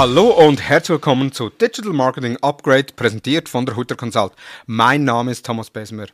Hallo und herzlich willkommen zu Digital Marketing Upgrade, präsentiert von der Hutter Consult. Mein Name ist Thomas Besmer.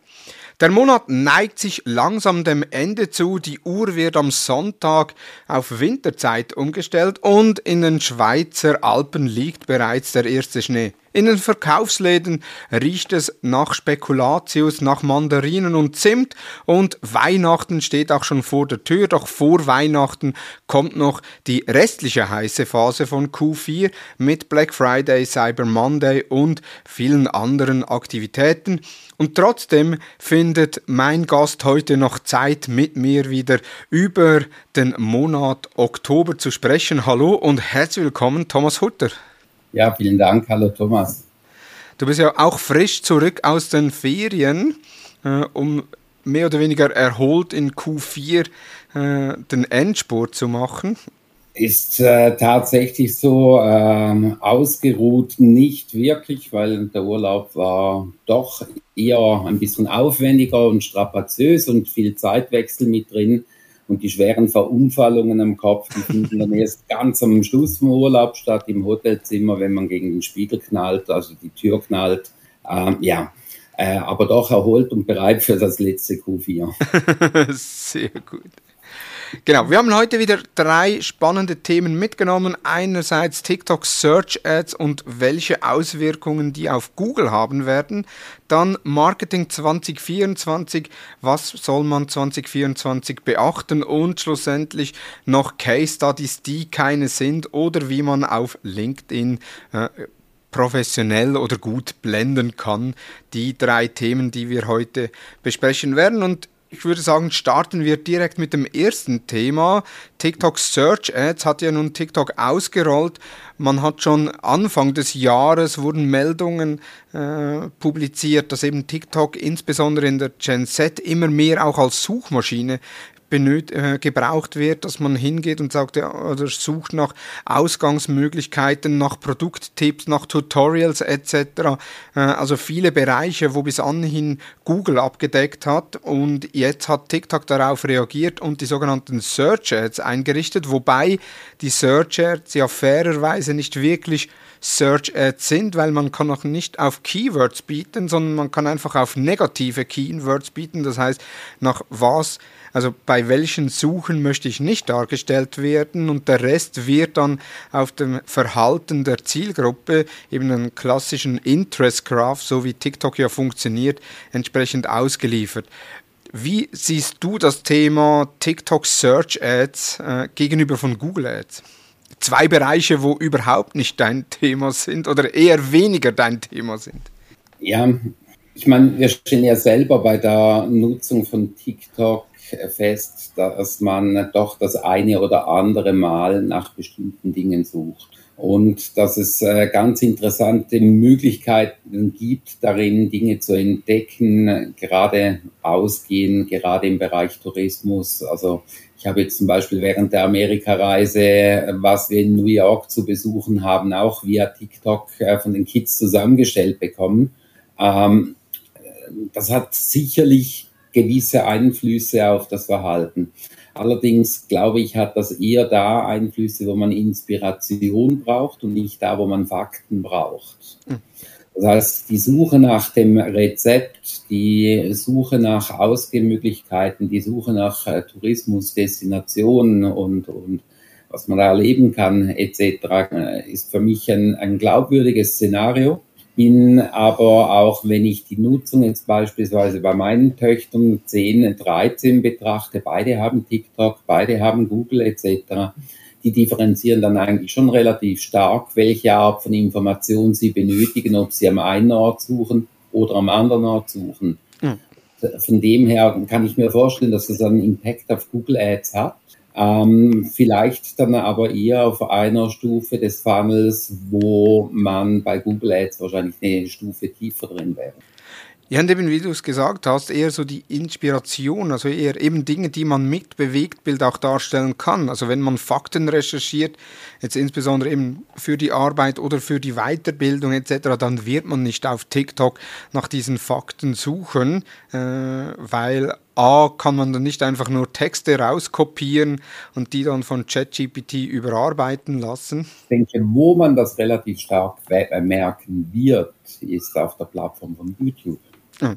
Der Monat neigt sich langsam dem Ende zu. Die Uhr wird am Sonntag auf Winterzeit umgestellt und in den Schweizer Alpen liegt bereits der erste Schnee. In den Verkaufsläden riecht es nach Spekulatius, nach Mandarinen und Zimt und Weihnachten steht auch schon vor der Tür. Doch vor Weihnachten kommt noch die restliche heiße Phase von Q4 mit Black Friday, Cyber Monday und vielen anderen Aktivitäten. Und trotzdem findet mein Gast heute noch Zeit, mit mir wieder über den Monat Oktober zu sprechen. Hallo und herzlich willkommen, Thomas Hutter. Ja, vielen Dank. Hallo Thomas. Du bist ja auch frisch zurück aus den Ferien, äh, um mehr oder weniger erholt in Q4 äh, den Endspurt zu machen. Ist äh, tatsächlich so ähm, ausgeruht nicht wirklich, weil der Urlaub war doch eher ein bisschen aufwendiger und strapaziös und viel Zeitwechsel mit drin. Und die schweren Verunfallungen am Kopf, die finden dann erst ganz am Schluss vom Urlaub statt, im Hotelzimmer, wenn man gegen den Spiegel knallt, also die Tür knallt. Ähm, ja, äh, aber doch erholt und bereit für das letzte Q4. Sehr gut. Genau, wir haben heute wieder drei spannende Themen mitgenommen. Einerseits TikTok Search Ads und welche Auswirkungen die auf Google haben werden. Dann Marketing 2024, was soll man 2024 beachten und schlussendlich noch Case Studies, die keine sind oder wie man auf LinkedIn äh, professionell oder gut blenden kann. Die drei Themen, die wir heute besprechen werden. Und ich würde sagen, starten wir direkt mit dem ersten Thema. TikTok Search Ads hat ja nun TikTok ausgerollt. Man hat schon Anfang des Jahres wurden Meldungen äh, publiziert, dass eben TikTok insbesondere in der Gen Z immer mehr auch als Suchmaschine benöt, äh, gebraucht wird, dass man hingeht und sagt ja, oder sucht nach Ausgangsmöglichkeiten, nach Produkttipps, nach Tutorials etc. Äh, also viele Bereiche, wo bis anhin Google abgedeckt hat und jetzt hat TikTok darauf reagiert und die sogenannten Search Ads eingerichtet, wobei die Search Ads ja fairerweise nicht wirklich Search Ads sind, weil man kann auch nicht auf Keywords bieten, sondern man kann einfach auf negative Keywords bieten. Das heißt, nach was also bei welchen Suchen möchte ich nicht dargestellt werden und der Rest wird dann auf dem Verhalten der Zielgruppe, eben einen klassischen Interest Graph, so wie TikTok ja funktioniert, entsprechend ausgeliefert. Wie siehst du das Thema TikTok Search Ads äh, gegenüber von Google Ads? Zwei Bereiche, wo überhaupt nicht dein Thema sind oder eher weniger dein Thema sind. Ja, ich meine, wir stehen ja selber bei der Nutzung von TikTok fest, dass man doch das eine oder andere Mal nach bestimmten Dingen sucht. Und dass es äh, ganz interessante Möglichkeiten gibt, darin Dinge zu entdecken, gerade ausgehen, gerade im Bereich Tourismus. Also ich habe jetzt zum Beispiel während der Amerikareise, was wir in New York zu besuchen haben, auch via TikTok äh, von den Kids zusammengestellt bekommen. Ähm, das hat sicherlich gewisse Einflüsse auf das Verhalten. Allerdings glaube ich, hat das eher da Einflüsse, wo man Inspiration braucht und nicht da, wo man Fakten braucht. Das heißt, die Suche nach dem Rezept, die Suche nach Ausgehmöglichkeiten, die Suche nach äh, Tourismusdestinationen und, und was man da erleben kann, etc., äh, ist für mich ein, ein glaubwürdiges Szenario bin aber auch, wenn ich die Nutzung jetzt beispielsweise bei meinen Töchtern 10, 13 betrachte, beide haben TikTok, beide haben Google etc., die differenzieren dann eigentlich schon relativ stark, welche Art von Information sie benötigen, ob sie am einen Ort suchen oder am anderen Ort suchen. Mhm. Von dem her kann ich mir vorstellen, dass es einen Impact auf Google Ads hat. Ähm, vielleicht dann aber eher auf einer Stufe des Funnels, wo man bei Google Ads wahrscheinlich eine Stufe tiefer drin wäre. Ja, und eben wie du es gesagt hast, eher so die Inspiration, also eher eben Dinge, die man mit Bewegtbild auch darstellen kann. Also wenn man Fakten recherchiert, jetzt insbesondere eben für die Arbeit oder für die Weiterbildung etc., dann wird man nicht auf TikTok nach diesen Fakten suchen, äh, weil A, kann man dann nicht einfach nur Texte rauskopieren und die dann von ChatGPT überarbeiten lassen? Ich denke, wo man das relativ stark merken wird, ist auf der Plattform von YouTube. Mhm.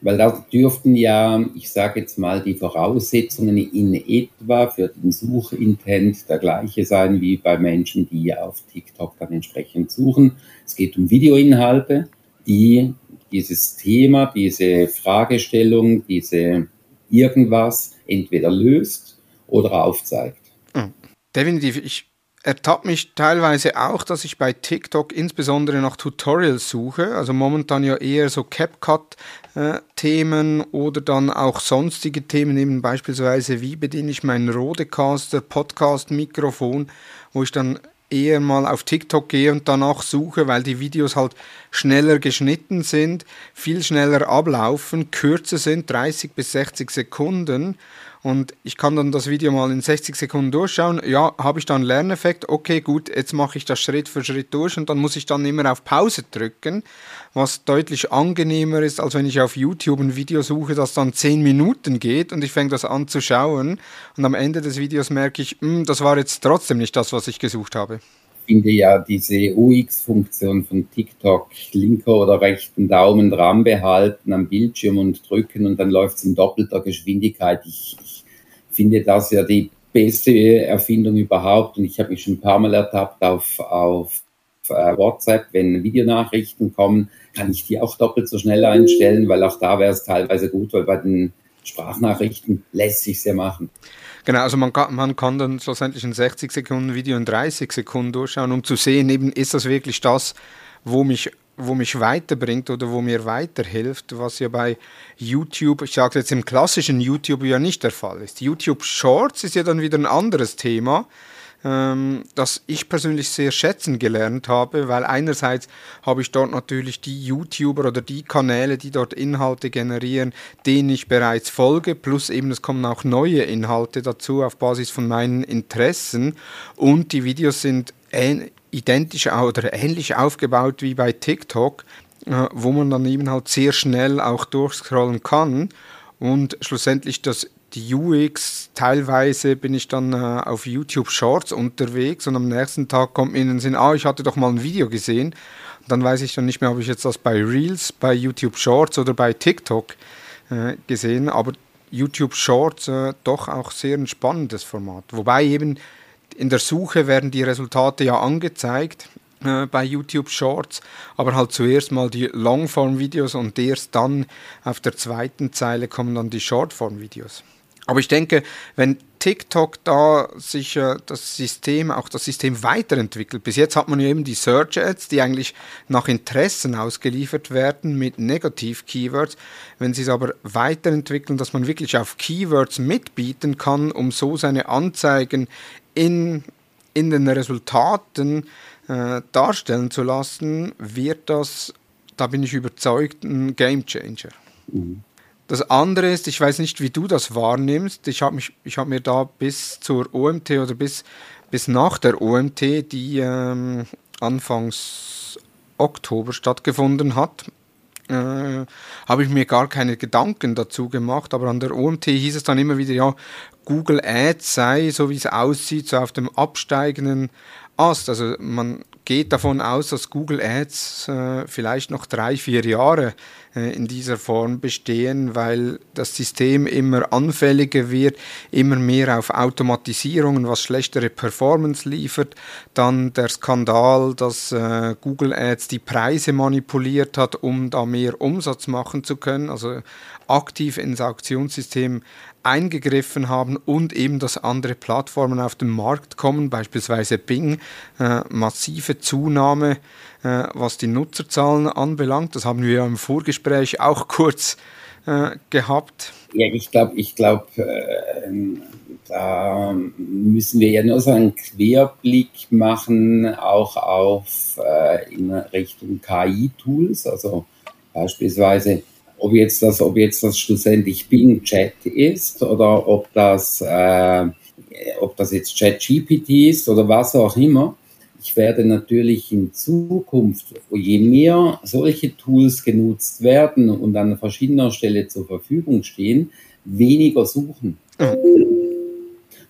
Weil da dürften ja, ich sage jetzt mal, die Voraussetzungen in etwa für den Suchintent der gleiche sein wie bei Menschen, die auf TikTok dann entsprechend suchen. Es geht um Videoinhalte, die dieses Thema, diese Fragestellung, diese irgendwas entweder löst oder aufzeigt. Hm. Definitiv. Ich ertappe mich teilweise auch, dass ich bei TikTok insbesondere nach Tutorials suche. Also momentan ja eher so CapCut-Themen äh, oder dann auch sonstige Themen, eben beispielsweise wie bediene ich meinen Rodecaster, Podcast-Mikrofon, wo ich dann eher mal auf TikTok gehe und danach suche, weil die Videos halt schneller geschnitten sind, viel schneller ablaufen, kürzer sind, 30 bis 60 Sekunden und ich kann dann das Video mal in 60 Sekunden durchschauen. Ja, habe ich da einen Lerneffekt? Okay, gut, jetzt mache ich das Schritt für Schritt durch und dann muss ich dann immer auf Pause drücken, was deutlich angenehmer ist, als wenn ich auf YouTube ein Video suche, das dann 10 Minuten geht und ich fange das an zu schauen und am Ende des Videos merke ich, hm, das war jetzt trotzdem nicht das, was ich gesucht habe finde ja diese UX-Funktion von TikTok, linker oder rechten Daumen dran behalten am Bildschirm und drücken und dann läuft es in doppelter Geschwindigkeit. Ich, ich finde das ja die beste Erfindung überhaupt und ich habe mich schon ein paar Mal ertappt auf, auf äh, WhatsApp, wenn Videonachrichten kommen, kann ich die auch doppelt so schnell einstellen, weil auch da wäre es teilweise gut, weil bei den Sprachnachrichten lässt sich ja machen. Genau, also man kann, man kann dann schlussendlich ein 60 Sekunden Video in 30 Sekunden durchschauen, um zu sehen, eben ist das wirklich das, wo mich, wo mich weiterbringt oder wo mir weiterhilft, was ja bei YouTube, ich sage jetzt im klassischen YouTube ja nicht der Fall ist. YouTube Shorts ist ja dann wieder ein anderes Thema ähm, das ich persönlich sehr schätzen gelernt habe, weil einerseits habe ich dort natürlich die YouTuber oder die Kanäle, die dort Inhalte generieren, denen ich bereits folge, plus eben es kommen auch neue Inhalte dazu auf Basis von meinen Interessen. Und die Videos sind identisch oder ähnlich aufgebaut wie bei TikTok, äh, wo man dann eben halt sehr schnell auch durchscrollen kann. Und schlussendlich das die UX, teilweise bin ich dann äh, auf YouTube Shorts unterwegs und am nächsten Tag kommt mir in den Sinn, ah, ich hatte doch mal ein Video gesehen. Und dann weiß ich dann nicht mehr, ob ich jetzt das bei Reels, bei YouTube Shorts oder bei TikTok äh, gesehen, aber YouTube Shorts äh, doch auch sehr ein spannendes Format. Wobei eben in der Suche werden die Resultate ja angezeigt äh, bei YouTube Shorts, aber halt zuerst mal die Longform-Videos und erst dann auf der zweiten Zeile kommen dann die Shortform-Videos. Aber ich denke, wenn TikTok da sich äh, das System, auch das System weiterentwickelt, bis jetzt hat man ja eben die Search Ads, die eigentlich nach Interessen ausgeliefert werden mit Negativ-Keywords. Wenn sie es aber weiterentwickeln, dass man wirklich auf Keywords mitbieten kann, um so seine Anzeigen in, in den Resultaten äh, darstellen zu lassen, wird das, da bin ich überzeugt, ein Game Changer. Mhm. Das andere ist, ich weiß nicht, wie du das wahrnimmst. Ich habe hab mir da bis zur OMT oder bis, bis nach der OMT, die ähm, anfangs Oktober stattgefunden hat, äh, habe ich mir gar keine Gedanken dazu gemacht. Aber an der OMT hieß es dann immer wieder, ja, Google Ads sei, so wie es aussieht, so auf dem absteigenden Ast. Also man geht davon aus, dass Google Ads äh, vielleicht noch drei, vier Jahre äh, in dieser Form bestehen, weil das System immer anfälliger wird, immer mehr auf Automatisierungen, was schlechtere Performance liefert. Dann der Skandal, dass äh, Google Ads die Preise manipuliert hat, um da mehr Umsatz machen zu können, also aktiv ins Auktionssystem eingegriffen haben und eben, dass andere Plattformen auf den Markt kommen, beispielsweise Bing, äh, massive Zunahme, äh, was die Nutzerzahlen anbelangt. Das haben wir ja im Vorgespräch auch kurz äh, gehabt. Ja, ich glaube, ich glaube, äh, da müssen wir ja nur so einen Querblick machen, auch auf äh, in Richtung KI-Tools, also beispielsweise ob jetzt das, ob jetzt das schlussendlich Bing Chat ist oder ob das, äh, ob das jetzt Chat GPT ist oder was auch immer. Ich werde natürlich in Zukunft, je mehr solche Tools genutzt werden und an verschiedener Stelle zur Verfügung stehen, weniger suchen.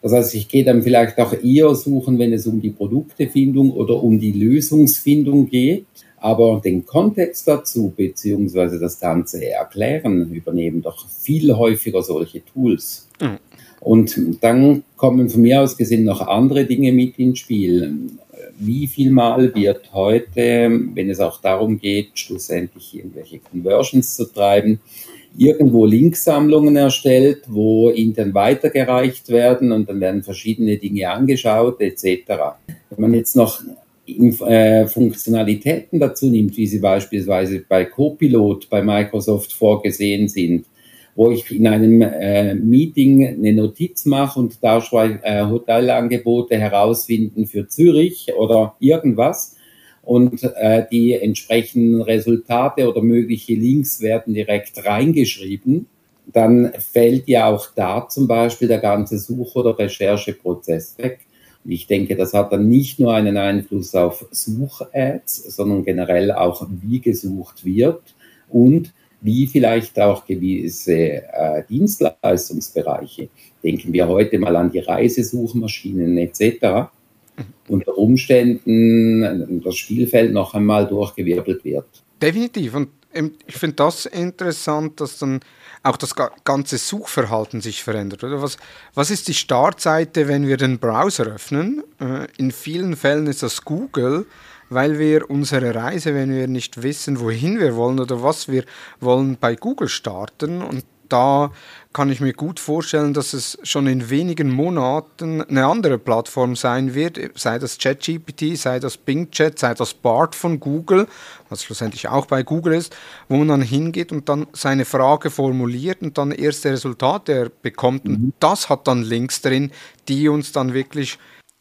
Das heißt, ich gehe dann vielleicht auch eher suchen, wenn es um die Produktefindung oder um die Lösungsfindung geht. Aber den Kontext dazu beziehungsweise das ganze Erklären übernehmen doch viel häufiger solche Tools. Mhm. Und dann kommen von mir aus gesehen noch andere Dinge mit ins Spiel. Wie viel Mal wird heute, wenn es auch darum geht, schlussendlich irgendwelche Conversions zu treiben, irgendwo Linksammlungen erstellt, wo intern weitergereicht werden und dann werden verschiedene Dinge angeschaut etc. Wenn man jetzt noch äh, Funktionalitäten dazu nimmt, wie sie beispielsweise bei Copilot bei Microsoft vorgesehen sind, wo ich in einem äh, Meeting eine Notiz mache und da äh, Hotelangebote herausfinden für Zürich oder irgendwas und äh, die entsprechenden Resultate oder mögliche Links werden direkt reingeschrieben, dann fällt ja auch da zum Beispiel der ganze Such- oder Rechercheprozess weg. Und ich denke, das hat dann nicht nur einen Einfluss auf Such-Ads, sondern generell auch, wie gesucht wird und wie vielleicht auch gewisse äh, Dienstleistungsbereiche. Denken wir heute mal an die Reisesuchmaschinen etc unter Umständen das Spielfeld noch einmal durchgewirbelt wird. Definitiv. Und ich finde das interessant, dass dann auch das ganze Suchverhalten sich verändert. Oder was, was ist die Startseite, wenn wir den Browser öffnen? Äh, in vielen Fällen ist das Google, weil wir unsere Reise, wenn wir nicht wissen, wohin wir wollen oder was wir wollen, bei Google starten und da kann ich mir gut vorstellen, dass es schon in wenigen Monaten eine andere Plattform sein wird, sei das ChatGPT, sei das Bing Chat, sei das BART von Google, was schlussendlich auch bei Google ist, wo man dann hingeht und dann seine Frage formuliert und dann erste Resultate bekommt. Und mhm. das hat dann Links drin, die uns dann wirklich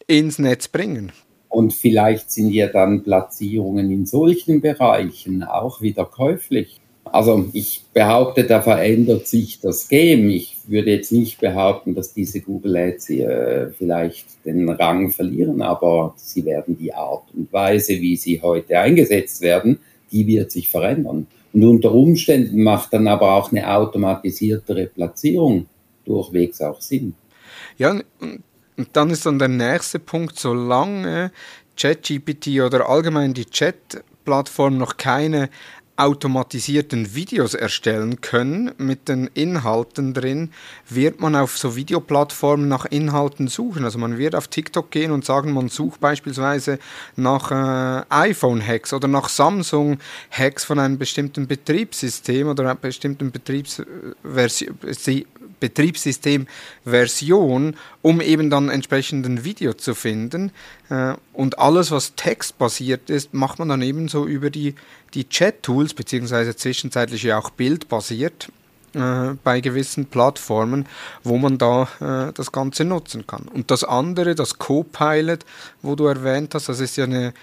ins Netz bringen. Und vielleicht sind ja dann Platzierungen in solchen Bereichen auch wieder käuflich. Also ich behaupte, da verändert sich das Game. Ich würde jetzt nicht behaupten, dass diese Google Ads äh, vielleicht den Rang verlieren, aber sie werden die Art und Weise, wie sie heute eingesetzt werden, die wird sich verändern. Und unter Umständen macht dann aber auch eine automatisiertere Platzierung durchwegs auch Sinn. Ja, und dann ist dann der nächste Punkt, solange ChatGPT oder allgemein die Chat-Plattform noch keine automatisierten Videos erstellen können mit den Inhalten drin, wird man auf so Videoplattformen nach Inhalten suchen. Also man wird auf TikTok gehen und sagen, man sucht beispielsweise nach äh, iPhone-Hacks oder nach Samsung-Hacks von einem bestimmten Betriebssystem oder einer bestimmten Betriebsversion Betriebssystemversion, um eben dann entsprechend ein Video zu finden. Äh, und alles, was textbasiert ist, macht man dann ebenso über die, die Chat-Tools, beziehungsweise zwischenzeitlich auch bildbasiert äh, bei gewissen Plattformen, wo man da äh, das Ganze nutzen kann. Und das andere, das Copilot, wo du erwähnt hast, das ist ja eine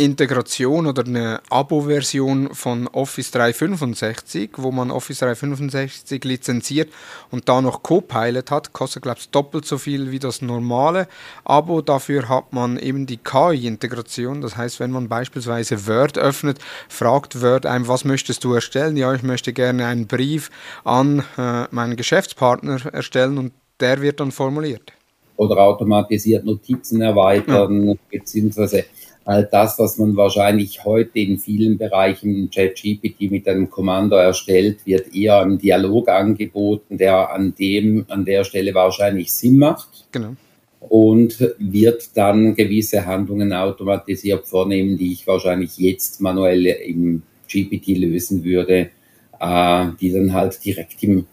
Integration oder eine Abo-Version von Office 365, wo man Office 365 lizenziert und da noch Copilot hat, kostet glaube ich doppelt so viel wie das normale Abo. Dafür hat man eben die KI-Integration. Das heißt, wenn man beispielsweise Word öffnet, fragt Word einem, was möchtest du erstellen? Ja, ich möchte gerne einen Brief an äh, meinen Geschäftspartner erstellen und der wird dann formuliert. Oder automatisiert Notizen erweitern, ja. beziehungsweise all das, was man wahrscheinlich heute in vielen Bereichen ChatGPT mit einem Kommando erstellt, wird eher im Dialog angeboten, der an dem, an der Stelle wahrscheinlich Sinn macht. Genau. Und wird dann gewisse Handlungen automatisiert vornehmen, die ich wahrscheinlich jetzt manuell im GPT lösen würde, äh, die dann halt direkt im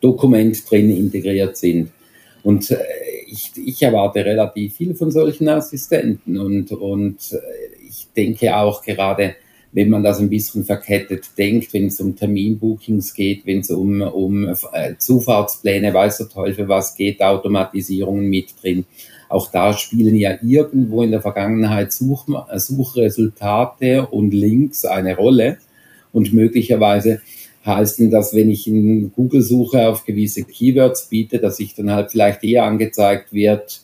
Dokument drin integriert sind. Und äh, ich, ich erwarte relativ viel von solchen Assistenten und, und äh, ich denke auch gerade, wenn man das ein bisschen verkettet denkt, wenn es um Terminbookings geht, wenn es um, um äh, Zufahrtspläne, weiß der Teufel was geht, Automatisierungen mit drin. Auch da spielen ja irgendwo in der Vergangenheit Such, Suchresultate und Links eine Rolle und möglicherweise heißt denn das, wenn ich in Google-Suche auf gewisse Keywords biete, dass ich dann halt vielleicht eher angezeigt wird,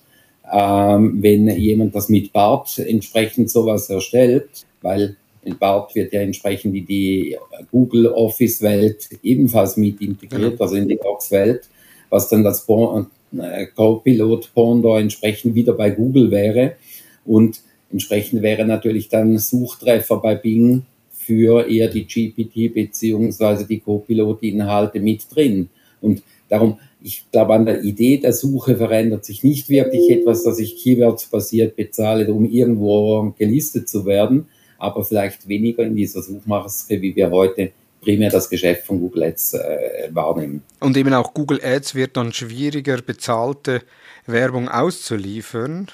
ähm, wenn jemand das mit BART entsprechend sowas erstellt, weil in BART wird ja entsprechend in die Google Office Welt ebenfalls mit integriert, genau. also in die Docs Welt. was dann das äh, Copilot Pondor entsprechend wieder bei Google wäre. Und entsprechend wäre natürlich dann Suchtreffer bei Bing für eher die GPT beziehungsweise die Copilot-Inhalte mit drin. Und darum, ich glaube, an der Idee der Suche verändert sich nicht wirklich etwas, dass ich Keywords-basiert bezahle, um irgendwo gelistet zu werden, aber vielleicht weniger in dieser Suchmaske, wie wir heute primär das Geschäft von Google Ads äh, wahrnehmen. Und eben auch Google Ads wird dann schwieriger, bezahlte Werbung auszuliefern,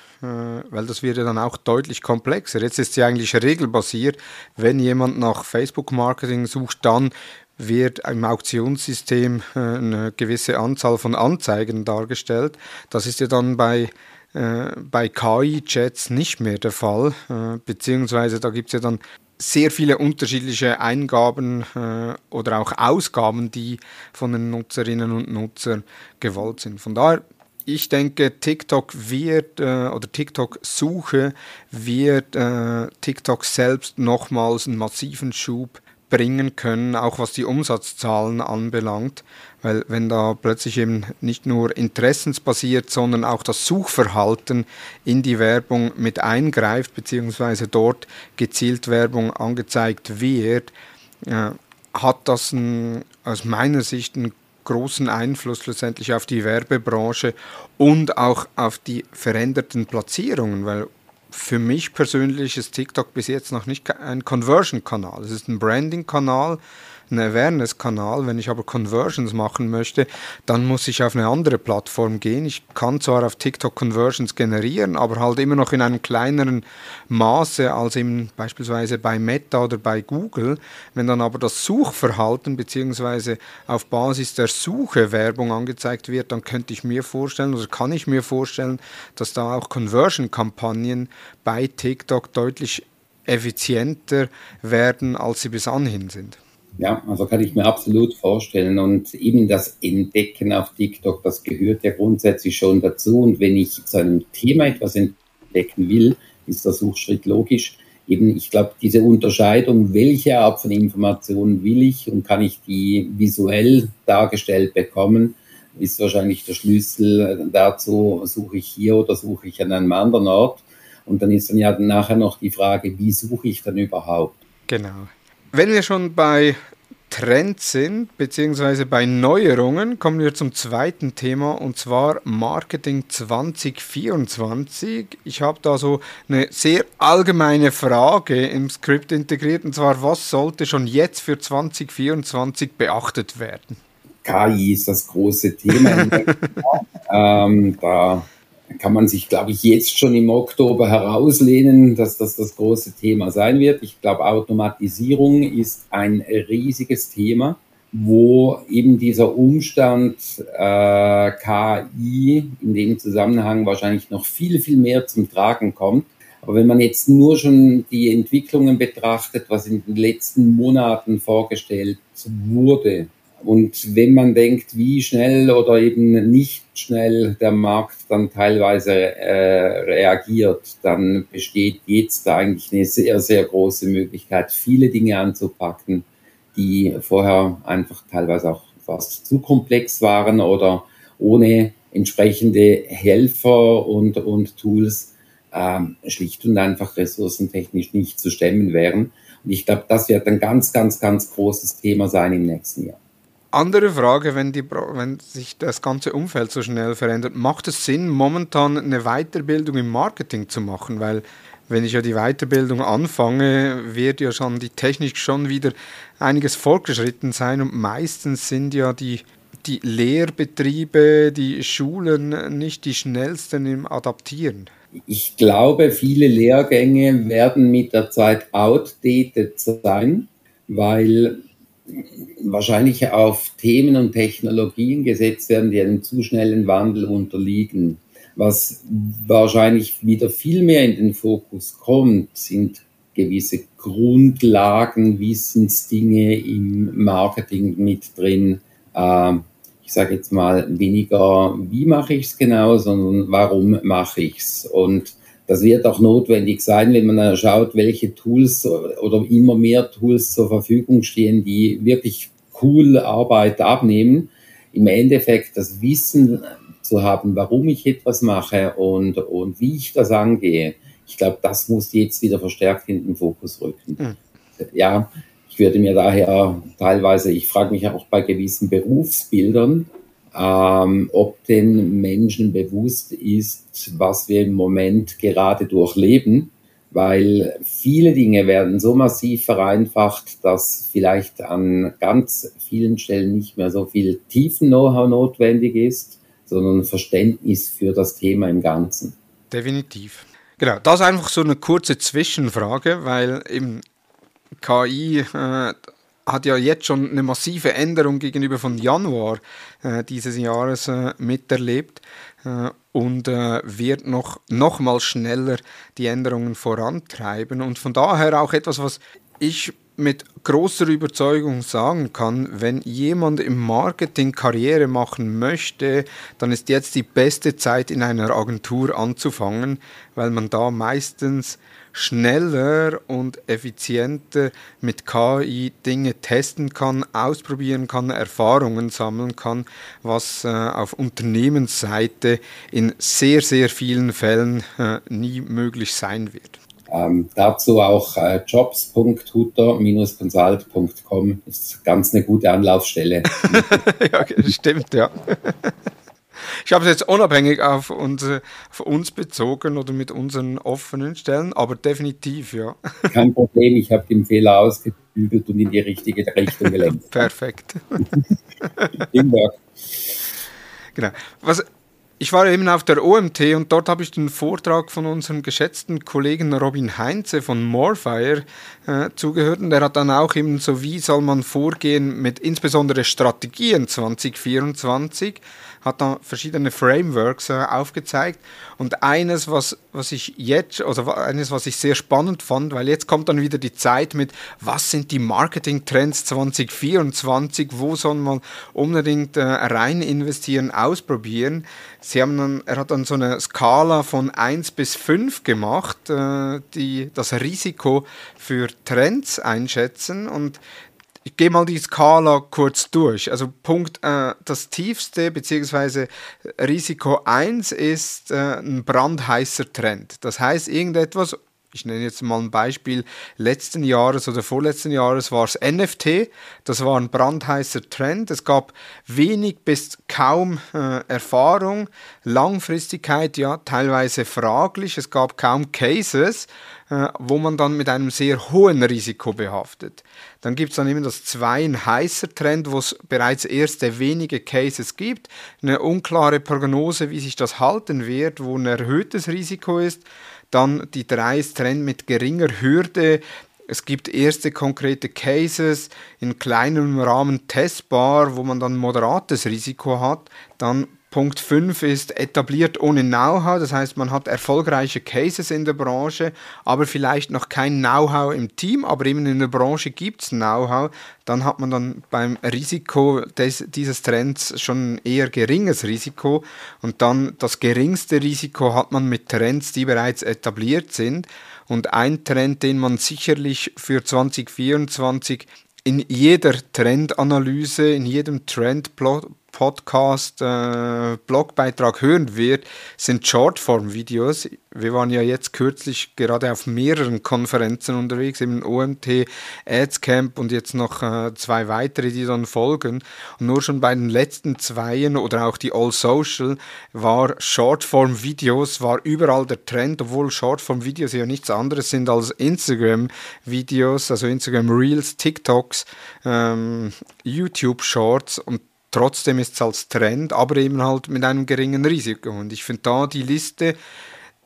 weil das wird ja dann auch deutlich komplexer. Jetzt ist sie eigentlich regelbasiert. Wenn jemand nach Facebook-Marketing sucht, dann wird im Auktionssystem äh, eine gewisse Anzahl von Anzeigen dargestellt. Das ist ja dann bei äh, bei KI-Chats nicht mehr der Fall, äh, beziehungsweise da gibt es ja dann sehr viele unterschiedliche Eingaben äh, oder auch Ausgaben, die von den Nutzerinnen und Nutzern gewollt sind. Von daher, ich denke, TikTok wird äh, oder TikTok-Suche wird äh, TikTok selbst nochmals einen massiven Schub bringen können, auch was die Umsatzzahlen anbelangt, weil wenn da plötzlich eben nicht nur interessensbasiert, sondern auch das Suchverhalten in die Werbung mit eingreift, beziehungsweise dort gezielt Werbung angezeigt wird, äh, hat das ein, aus meiner Sicht einen großen Einfluss letztendlich auf die Werbebranche und auch auf die veränderten Platzierungen, weil für mich persönlich ist TikTok bis jetzt noch nicht ein Conversion-Kanal. Es ist ein Branding-Kanal, ein Awareness-Kanal. Wenn ich aber Conversions machen möchte, dann muss ich auf eine andere Plattform gehen. Ich kann zwar auf TikTok Conversions generieren, aber halt immer noch in einem kleineren Maße als eben beispielsweise bei Meta oder bei Google. Wenn dann aber das Suchverhalten bzw. auf Basis der Suche Werbung angezeigt wird, dann könnte ich mir vorstellen oder kann ich mir vorstellen, dass da auch Conversion-Kampagnen bei TikTok deutlich effizienter werden, als sie bis anhin sind. Ja, also kann ich mir absolut vorstellen. Und eben das Entdecken auf TikTok, das gehört ja grundsätzlich schon dazu. Und wenn ich zu einem Thema etwas entdecken will, ist der Suchschritt logisch. Eben, ich glaube, diese Unterscheidung, welche Art von Informationen will ich und kann ich die visuell dargestellt bekommen, ist wahrscheinlich der Schlüssel dazu, suche ich hier oder suche ich an einem anderen Ort. Und dann ist dann ja nachher noch die Frage, wie suche ich dann überhaupt? Genau. Wenn wir schon bei Trends sind, beziehungsweise bei Neuerungen, kommen wir zum zweiten Thema und zwar Marketing 2024. Ich habe da so eine sehr allgemeine Frage im Skript integriert und zwar, was sollte schon jetzt für 2024 beachtet werden? KI ist das große Thema. ähm, da kann man sich, glaube ich, jetzt schon im Oktober herauslehnen, dass das das große Thema sein wird. Ich glaube, Automatisierung ist ein riesiges Thema, wo eben dieser Umstand äh, KI in dem Zusammenhang wahrscheinlich noch viel, viel mehr zum Tragen kommt. Aber wenn man jetzt nur schon die Entwicklungen betrachtet, was in den letzten Monaten vorgestellt wurde, und wenn man denkt, wie schnell oder eben nicht schnell der Markt dann teilweise äh, reagiert, dann besteht jetzt eigentlich eine sehr, sehr große Möglichkeit, viele Dinge anzupacken, die vorher einfach teilweise auch fast zu komplex waren oder ohne entsprechende Helfer und, und Tools ähm, schlicht und einfach ressourcentechnisch nicht zu stemmen wären. Und ich glaube, das wird ein ganz, ganz, ganz großes Thema sein im nächsten Jahr. Andere Frage, wenn, die, wenn sich das ganze Umfeld so schnell verändert, macht es Sinn, momentan eine Weiterbildung im Marketing zu machen? Weil wenn ich ja die Weiterbildung anfange, wird ja schon die Technik schon wieder einiges fortgeschritten sein und meistens sind ja die, die Lehrbetriebe, die Schulen nicht die schnellsten im Adaptieren. Ich glaube, viele Lehrgänge werden mit der Zeit outdated sein, weil wahrscheinlich auf Themen und Technologien gesetzt werden, die einem zu schnellen Wandel unterliegen. Was wahrscheinlich wieder viel mehr in den Fokus kommt, sind gewisse Grundlagen, Wissensdinge im Marketing mit drin. Ähm, ich sage jetzt mal weniger, wie mache ich es genau, sondern warum mache ich es. Und das wird auch notwendig sein, wenn man schaut, welche Tools oder immer mehr Tools zur Verfügung stehen, die wirklich cool Arbeit abnehmen. im Endeffekt das Wissen zu haben, warum ich etwas mache und, und wie ich das angehe, ich glaube, das muss jetzt wieder verstärkt in den Fokus rücken. Mhm. Ja, ich würde mir daher teilweise, ich frage mich auch bei gewissen Berufsbildern, ähm, ob den Menschen bewusst ist, was wir im Moment gerade durchleben, weil viele Dinge werden so massiv vereinfacht, dass vielleicht an ganz vielen Stellen nicht mehr so viel tiefen Know-how notwendig ist, sondern Verständnis für das Thema im Ganzen. Definitiv. Genau, das ist einfach so eine kurze Zwischenfrage, weil im KI äh, hat ja jetzt schon eine massive Änderung gegenüber von Januar äh, dieses Jahres äh, miterlebt äh, und äh, wird noch, noch mal schneller die Änderungen vorantreiben. Und von daher auch etwas, was ich mit großer Überzeugung sagen kann, wenn jemand im Marketing Karriere machen möchte, dann ist jetzt die beste Zeit in einer Agentur anzufangen, weil man da meistens schneller und effizienter mit KI Dinge testen kann, ausprobieren kann, Erfahrungen sammeln kann, was äh, auf Unternehmensseite in sehr, sehr vielen Fällen äh, nie möglich sein wird. Ähm, dazu auch äh, jobs.huter-consult.com ist ganz eine gute Anlaufstelle. ja, stimmt, ja. Ich habe es jetzt unabhängig auf, unsere, auf uns bezogen oder mit unseren offenen Stellen, aber definitiv, ja. Kein Problem, ich habe den Fehler ausgebügelt und in die richtige Richtung gelenkt. Perfekt. Genau. Was, ich war eben auf der OMT und dort habe ich den Vortrag von unserem geschätzten Kollegen Robin Heinze von Morefire äh, zugehört und er hat dann auch eben so, wie soll man vorgehen mit insbesondere Strategien 2024 hat da verschiedene Frameworks äh, aufgezeigt. Und eines, was, was ich jetzt, also eines, was ich sehr spannend fand, weil jetzt kommt dann wieder die Zeit mit, was sind die Marketing-Trends 2024, wo soll man unbedingt äh, rein investieren, ausprobieren. Sie haben dann, er hat dann so eine Skala von 1 bis 5 gemacht, äh, die das Risiko für Trends einschätzen und ich gehe mal die Skala kurz durch. Also Punkt, äh, das tiefste bzw. Risiko 1 ist äh, ein brandheißer Trend. Das heißt, irgendetwas, ich nenne jetzt mal ein Beispiel, letzten Jahres oder vorletzten Jahres war es NFT, das war ein brandheißer Trend. Es gab wenig bis kaum äh, Erfahrung, Langfristigkeit ja teilweise fraglich, es gab kaum Cases wo man dann mit einem sehr hohen Risiko behaftet. Dann gibt es dann eben das zwei, ein heißer Trend, wo es bereits erste wenige Cases gibt, eine unklare Prognose, wie sich das halten wird, wo ein erhöhtes Risiko ist. Dann die drei ist Trend mit geringer Hürde, es gibt erste konkrete Cases in kleinem Rahmen testbar, wo man dann moderates Risiko hat. Dann Punkt 5 ist etabliert ohne Know-how, das heißt, man hat erfolgreiche Cases in der Branche, aber vielleicht noch kein Know-how im Team, aber eben in der Branche gibt es Know-how, dann hat man dann beim Risiko des, dieses Trends schon eher geringes Risiko. Und dann das geringste Risiko hat man mit Trends, die bereits etabliert sind. Und ein Trend, den man sicherlich für 2024 in jeder Trendanalyse, in jedem Trendplot Podcast, äh, Blogbeitrag hören wird, sind Shortform-Videos. Wir waren ja jetzt kürzlich gerade auf mehreren Konferenzen unterwegs, im OMT, Adscamp und jetzt noch äh, zwei weitere, die dann folgen. Und nur schon bei den letzten zweien oder auch die All Social war Shortform-Videos, war überall der Trend, obwohl Shortform-Videos ja nichts anderes sind als Instagram-Videos, also Instagram Reels, TikToks, ähm, YouTube-Shorts und Trotzdem ist es als Trend, aber eben halt mit einem geringen Risiko. Und ich finde da die Liste,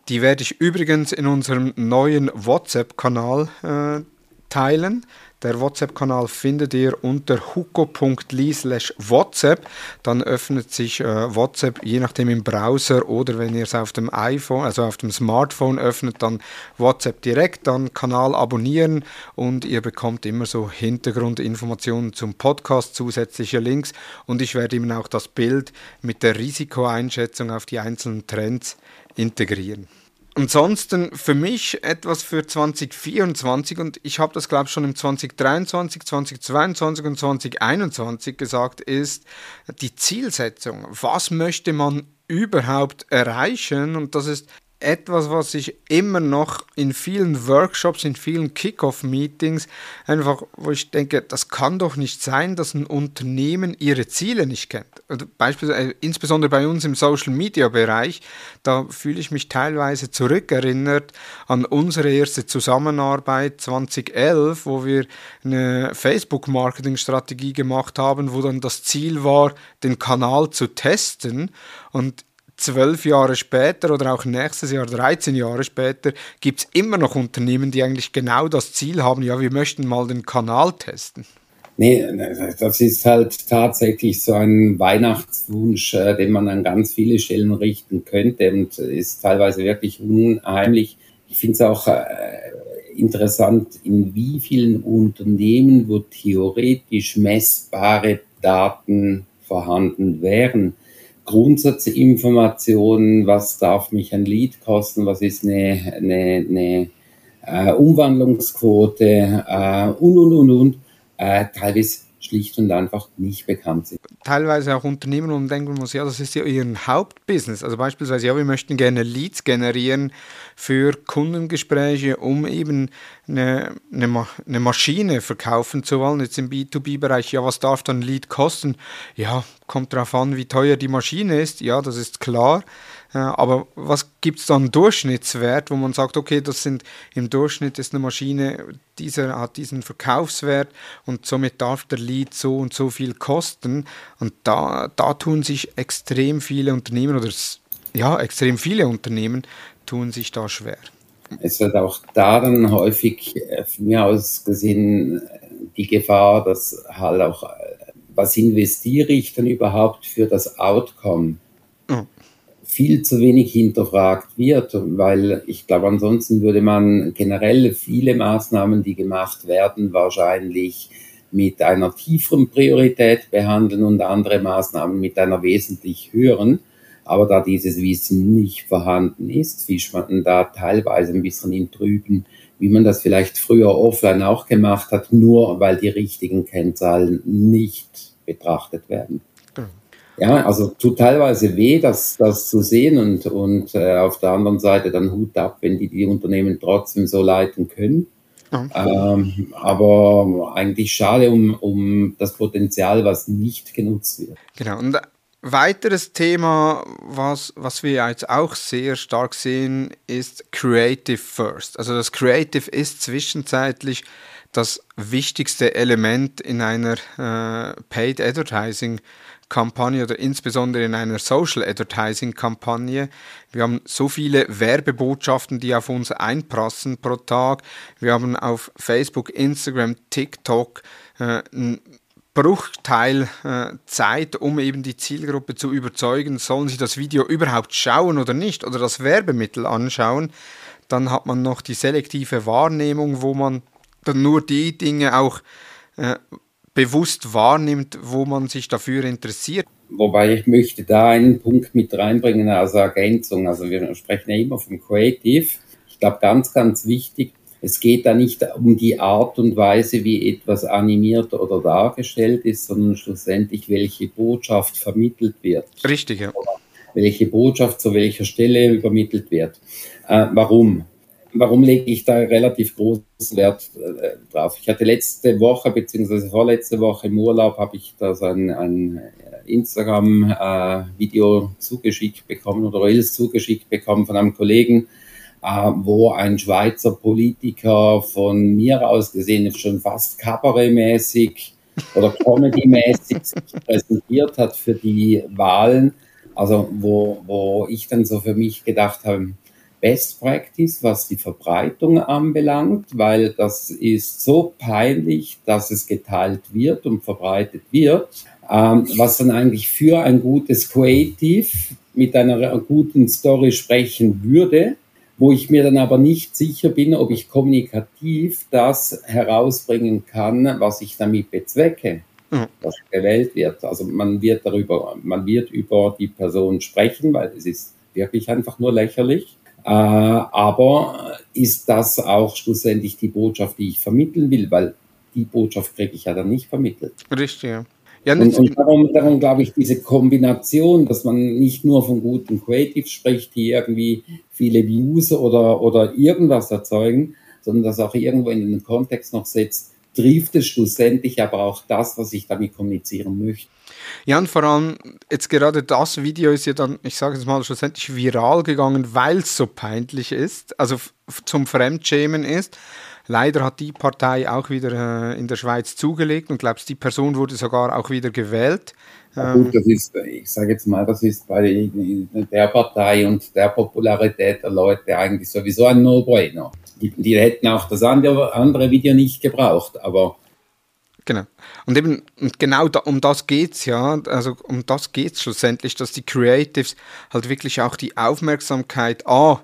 die werde ich übrigens in unserem neuen WhatsApp-Kanal äh, teilen. Der WhatsApp-Kanal findet ihr unter huko.ly slash WhatsApp. Dann öffnet sich äh, WhatsApp je nachdem im Browser oder wenn ihr es auf dem iPhone, also auf dem Smartphone öffnet, dann WhatsApp direkt, dann Kanal abonnieren und ihr bekommt immer so Hintergrundinformationen zum Podcast, zusätzliche Links und ich werde eben auch das Bild mit der Risikoeinschätzung auf die einzelnen Trends integrieren. Ansonsten für mich etwas für 2024 und ich habe das glaube ich schon im 2023, 2022 und 2021 gesagt, ist die Zielsetzung. Was möchte man überhaupt erreichen? Und das ist etwas, was ich immer noch in vielen Workshops, in vielen Kick-off-Meetings einfach, wo ich denke, das kann doch nicht sein, dass ein Unternehmen ihre Ziele nicht kennt. Also beispielsweise, insbesondere bei uns im Social-Media-Bereich, da fühle ich mich teilweise zurückerinnert an unsere erste Zusammenarbeit 2011, wo wir eine Facebook-Marketing-Strategie gemacht haben, wo dann das Ziel war, den Kanal zu testen. Und zwölf Jahre später oder auch nächstes Jahr, 13 Jahre später, gibt es immer noch Unternehmen, die eigentlich genau das Ziel haben, ja, wir möchten mal den Kanal testen. Nee, das ist halt tatsächlich so ein Weihnachtswunsch, äh, den man an ganz viele Stellen richten könnte und ist teilweise wirklich unheimlich. Ich finde es auch äh, interessant, in wie vielen Unternehmen, wo theoretisch messbare Daten vorhanden wären, Grundsatzinformationen, was darf mich ein Lied kosten, was ist eine, eine, eine äh, Umwandlungsquote äh, und, und, und, und, äh, teilweise schlicht und einfach nicht bekannt sind. Teilweise auch Unternehmen, wo man denken muss, ja, das ist ja ihr Hauptbusiness. Also beispielsweise, ja, wir möchten gerne Leads generieren für Kundengespräche, um eben eine, eine, eine Maschine verkaufen zu wollen. Jetzt im B2B-Bereich, ja, was darf dann ein Lead kosten? Ja, kommt darauf an, wie teuer die Maschine ist. Ja, das ist klar. Aber was gibt es dann Durchschnittswert, wo man sagt, okay, das sind im Durchschnitt ist eine Maschine, dieser hat diesen Verkaufswert und somit darf der Lead so und so viel kosten. Und da, da tun sich extrem viele Unternehmen oder ja, extrem viele Unternehmen tun sich da schwer. Es wird auch da dann häufig äh, von mir aus gesehen die Gefahr, dass halt auch, äh, was investiere ich dann überhaupt für das Outcome? Viel zu wenig hinterfragt wird, weil ich glaube, ansonsten würde man generell viele Maßnahmen, die gemacht werden, wahrscheinlich mit einer tieferen Priorität behandeln und andere Maßnahmen mit einer wesentlich höheren. Aber da dieses Wissen nicht vorhanden ist, fischt man da teilweise ein bisschen in Trüben, wie man das vielleicht früher offline auch gemacht hat, nur weil die richtigen Kennzahlen nicht betrachtet werden. Ja, also tut teilweise weh, das, das zu sehen und, und äh, auf der anderen Seite dann Hut ab, wenn die die Unternehmen trotzdem so leiten können. Ähm, aber eigentlich schade um, um das Potenzial, was nicht genutzt wird. Genau. Und weiteres Thema, was, was wir jetzt auch sehr stark sehen, ist Creative First. Also das Creative ist zwischenzeitlich das wichtigste Element in einer äh, Paid Advertising Kampagne oder insbesondere in einer Social Advertising Kampagne. Wir haben so viele Werbebotschaften, die auf uns einprassen pro Tag. Wir haben auf Facebook, Instagram, TikTok äh, einen Bruchteil äh, Zeit, um eben die Zielgruppe zu überzeugen, sollen sie das Video überhaupt schauen oder nicht oder das Werbemittel anschauen. Dann hat man noch die selektive Wahrnehmung, wo man dann nur die Dinge auch äh, bewusst wahrnimmt, wo man sich dafür interessiert. Wobei ich möchte da einen Punkt mit reinbringen als Ergänzung. Also wir sprechen ja immer vom Creative. Ich glaube, ganz, ganz wichtig, es geht da nicht um die Art und Weise, wie etwas animiert oder dargestellt ist, sondern schlussendlich, welche Botschaft vermittelt wird. Richtig, ja. Welche Botschaft zu welcher Stelle übermittelt wird. Äh, warum? Warum lege ich da relativ großen Wert äh, drauf? Ich hatte letzte Woche beziehungsweise vorletzte Woche im Urlaub habe ich da so ein, ein Instagram-Video äh, zugeschickt bekommen oder Reels zugeschickt bekommen von einem Kollegen, äh, wo ein Schweizer Politiker von mir aus gesehen schon fast kabarettmäßig oder Comedy-mäßig präsentiert hat für die Wahlen. Also wo, wo ich dann so für mich gedacht habe, Best Practice, was die Verbreitung anbelangt, weil das ist so peinlich, dass es geteilt wird und verbreitet wird, ähm, was dann eigentlich für ein gutes Creative mit einer guten Story sprechen würde, wo ich mir dann aber nicht sicher bin, ob ich kommunikativ das herausbringen kann, was ich damit bezwecke, mhm. was gewählt wird. Also man wird darüber, man wird über die Person sprechen, weil es ist wirklich einfach nur lächerlich. Äh, aber ist das auch schlussendlich die Botschaft, die ich vermitteln will? Weil die Botschaft kriege ich ja dann nicht vermittelt. Richtig, ja. Und, und darum, darum glaube ich, diese Kombination, dass man nicht nur von guten Creative spricht, die irgendwie viele Views oder, oder irgendwas erzeugen, sondern das auch irgendwo in den Kontext noch setzt, trifft es schlussendlich aber auch das, was ich damit kommunizieren möchte. Ja, und vor allem jetzt gerade das Video ist ja dann, ich sage es mal, schlussendlich viral gegangen, weil es so peinlich ist, also zum Fremdschämen ist. Leider hat die Partei auch wieder äh, in der Schweiz zugelegt und glaubst, die Person wurde sogar auch wieder gewählt. Ja, gut, das ist, ich sage jetzt mal, das ist bei der Partei und der Popularität der Leute eigentlich sowieso ein No-Brainer. Die, die, hätten auch das andere, andere Video nicht gebraucht, aber Genau. Und eben genau da, um das geht's ja, also um das geht's schlussendlich, dass die Creatives halt wirklich auch die Aufmerksamkeit A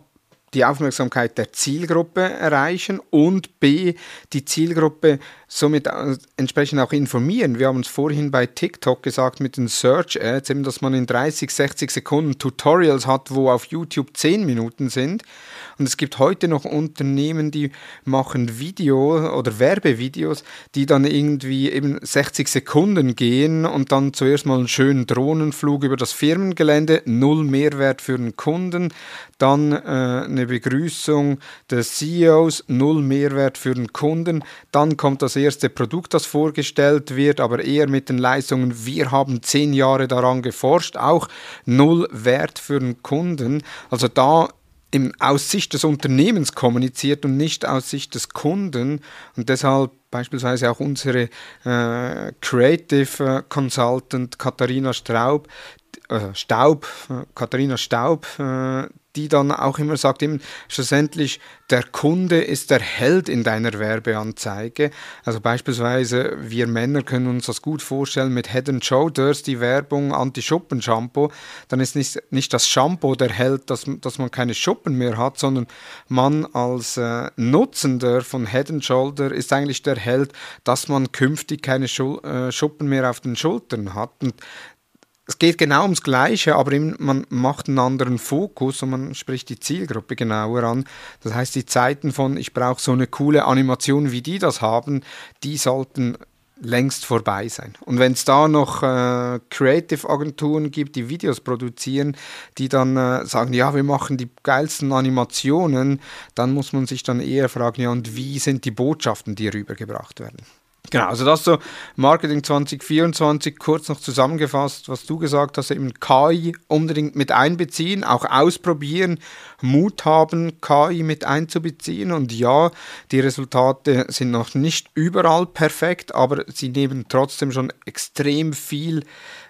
die Aufmerksamkeit der Zielgruppe erreichen und B, die Zielgruppe somit entsprechend auch informieren. Wir haben uns vorhin bei TikTok gesagt mit den Search Ads, eben, dass man in 30, 60 Sekunden Tutorials hat, wo auf YouTube 10 Minuten sind. Und es gibt heute noch Unternehmen, die machen Video oder Werbevideos, die dann irgendwie eben 60 Sekunden gehen und dann zuerst mal einen schönen Drohnenflug über das Firmengelände, null Mehrwert für den Kunden, dann äh, eine Begrüßung des CEOs, null Mehrwert für den Kunden, dann kommt das erste Produkt, das vorgestellt wird, aber eher mit den Leistungen, wir haben zehn Jahre daran geforscht, auch null Wert für den Kunden. Also da im, aus Sicht des Unternehmens kommuniziert und nicht aus Sicht des Kunden. Und deshalb beispielsweise auch unsere äh, Creative äh, Consultant Katharina Straub, äh, Staub, äh, Katharina Staub, äh, die dann auch immer sagt, eben, schlussendlich der Kunde ist der Held in deiner Werbeanzeige. Also beispielsweise wir Männer können uns das gut vorstellen mit Head and Shoulders, die Werbung Anti-Schuppen-Shampoo. Dann ist nicht, nicht das Shampoo der Held, dass, dass man keine Schuppen mehr hat, sondern man als äh, Nutzender von Head and Shoulder ist eigentlich der Held, dass man künftig keine Schul äh, Schuppen mehr auf den Schultern hat. Und es geht genau ums Gleiche, aber man macht einen anderen Fokus und man spricht die Zielgruppe genauer an. Das heißt, die Zeiten von, ich brauche so eine coole Animation, wie die das haben, die sollten längst vorbei sein. Und wenn es da noch äh, Creative-Agenturen gibt, die Videos produzieren, die dann äh, sagen, ja, wir machen die geilsten Animationen, dann muss man sich dann eher fragen, ja, und wie sind die Botschaften, die rübergebracht werden? Genau, also das so Marketing 2024 kurz noch zusammengefasst, was du gesagt hast, eben KI unbedingt mit einbeziehen, auch ausprobieren, Mut haben, KI mit einzubeziehen. Und ja, die Resultate sind noch nicht überall perfekt, aber sie nehmen trotzdem schon extrem viel